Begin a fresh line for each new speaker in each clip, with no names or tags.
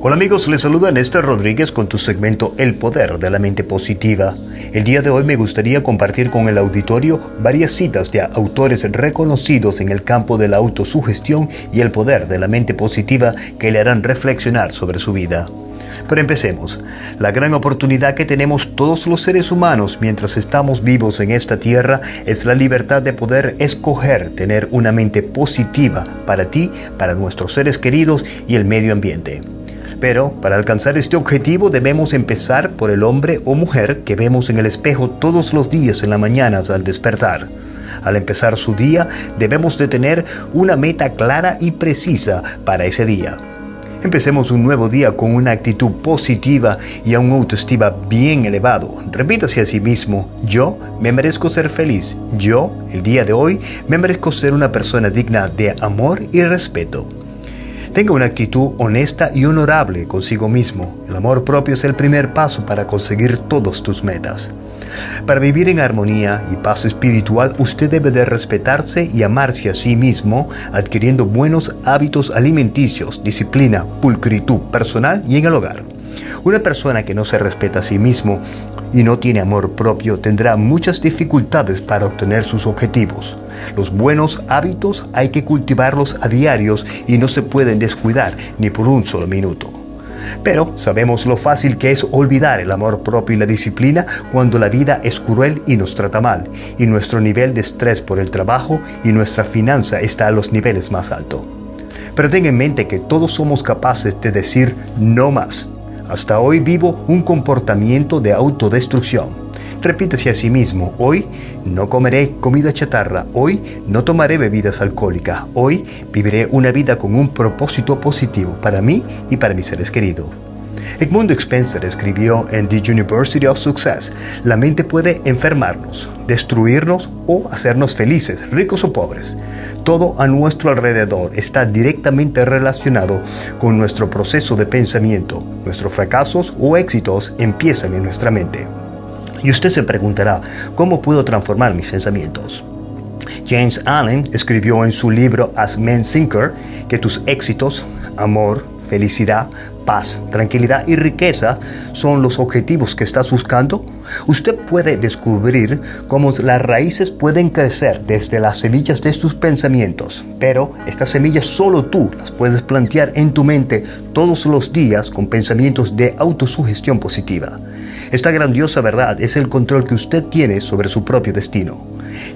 Hola amigos, les saluda Néstor Rodríguez con tu segmento El Poder de la Mente Positiva. El día de hoy me gustaría compartir con el auditorio varias citas de autores reconocidos en el campo de la autosugestión y el poder de la mente positiva que le harán reflexionar sobre su vida. Pero empecemos. La gran oportunidad que tenemos todos los seres humanos mientras estamos vivos en esta tierra es la libertad de poder escoger tener una mente positiva para ti, para nuestros seres queridos y el medio ambiente. Pero para alcanzar este objetivo debemos empezar por el hombre o mujer que vemos en el espejo todos los días en la mañana al despertar. Al empezar su día debemos de tener una meta clara y precisa para ese día. Empecemos un nuevo día con una actitud positiva y a un autoestima bien elevado. Repítase a sí mismo, yo me merezco ser feliz. Yo, el día de hoy, me merezco ser una persona digna de amor y respeto. Tenga una actitud honesta y honorable consigo mismo. El amor propio es el primer paso para conseguir todas tus metas. Para vivir en armonía y paz espiritual, usted debe de respetarse y amarse a sí mismo, adquiriendo buenos hábitos alimenticios, disciplina, pulcritud personal y en el hogar. Una persona que no se respeta a sí mismo y no tiene amor propio tendrá muchas dificultades para obtener sus objetivos. Los buenos hábitos hay que cultivarlos a diarios y no se pueden descuidar ni por un solo minuto. Pero sabemos lo fácil que es olvidar el amor propio y la disciplina cuando la vida es cruel y nos trata mal, y nuestro nivel de estrés por el trabajo y nuestra finanza está a los niveles más altos. Pero ten en mente que todos somos capaces de decir no más hasta hoy vivo un comportamiento de autodestrucción. Repítese a sí mismo, hoy no comeré comida chatarra, hoy no tomaré bebidas alcohólicas, hoy viviré una vida con un propósito positivo para mí y para mis seres queridos. Edmund Spencer escribió en The University of Success, la mente puede enfermarnos, destruirnos o hacernos felices, ricos o pobres. Todo a nuestro alrededor está directamente relacionado con nuestro proceso de pensamiento. Nuestros fracasos o éxitos empiezan en nuestra mente. Y usted se preguntará, ¿cómo puedo transformar mis pensamientos? James Allen escribió en su libro As Men Thinker que tus éxitos, amor, felicidad, paz, tranquilidad y riqueza son los objetivos que estás buscando, usted puede descubrir cómo las raíces pueden crecer desde las semillas de sus pensamientos, pero estas semillas solo tú las puedes plantear en tu mente todos los días con pensamientos de autosugestión positiva. Esta grandiosa verdad es el control que usted tiene sobre su propio destino.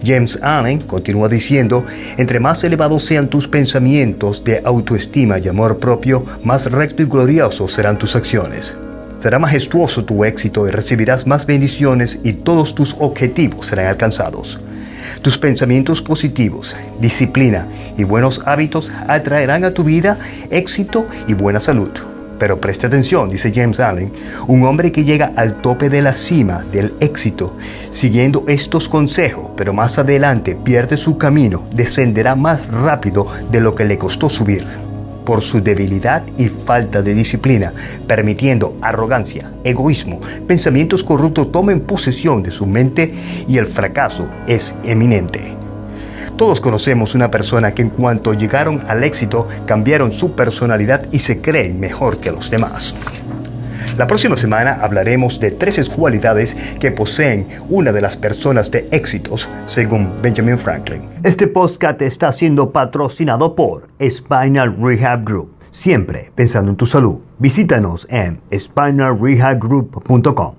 James Allen continúa diciendo, entre más elevados sean tus pensamientos de autoestima y amor propio, más recto y glorioso serán tus acciones. Será majestuoso tu éxito y recibirás más bendiciones y todos tus objetivos serán alcanzados. Tus pensamientos positivos, disciplina y buenos hábitos atraerán a tu vida éxito y buena salud. Pero preste atención, dice James Allen, un hombre que llega al tope de la cima del éxito siguiendo estos consejos, pero más adelante pierde su camino, descenderá más rápido de lo que le costó subir por su debilidad y falta de disciplina, permitiendo arrogancia, egoísmo, pensamientos corruptos tomen posesión de su mente y el fracaso es eminente. Todos conocemos una persona que en cuanto llegaron al éxito cambiaron su personalidad y se creen mejor que los demás. La próxima semana hablaremos de tres cualidades que poseen una de las personas de éxitos, según Benjamin Franklin. Este podcast está siendo patrocinado por Spinal Rehab Group. Siempre pensando en tu salud. Visítanos en spinalrehabgroup.com.